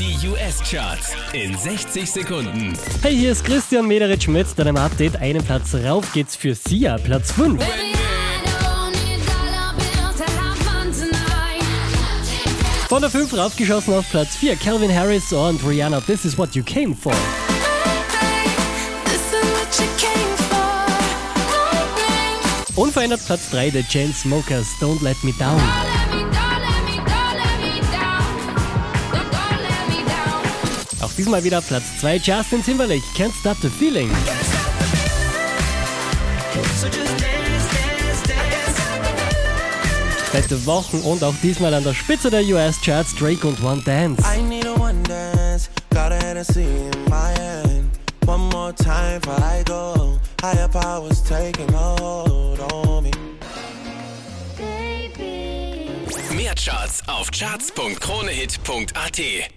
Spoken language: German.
Die US-Charts in 60 Sekunden. Hey, hier ist Christian Mederitsch mit deinem Update. Einen Platz rauf geht's für Sia, Platz 5. Von der 5 raufgeschossen auf Platz 4, Calvin Harris und Rihanna, This is what you came for. Unverändert Platz 3 der Chainsmokers, Don't Let Me Down. Auch diesmal wieder Platz 2 Justin Timberlake, Can't Stop the Feeling. Fette Wochen und auch diesmal an der Spitze der US-Charts Drake und One Dance. I need a one dance, got a Hennessy in my hand. One more time before I go. Higher powers taking hold on me. Mehr Charts auf charts.kronehit.at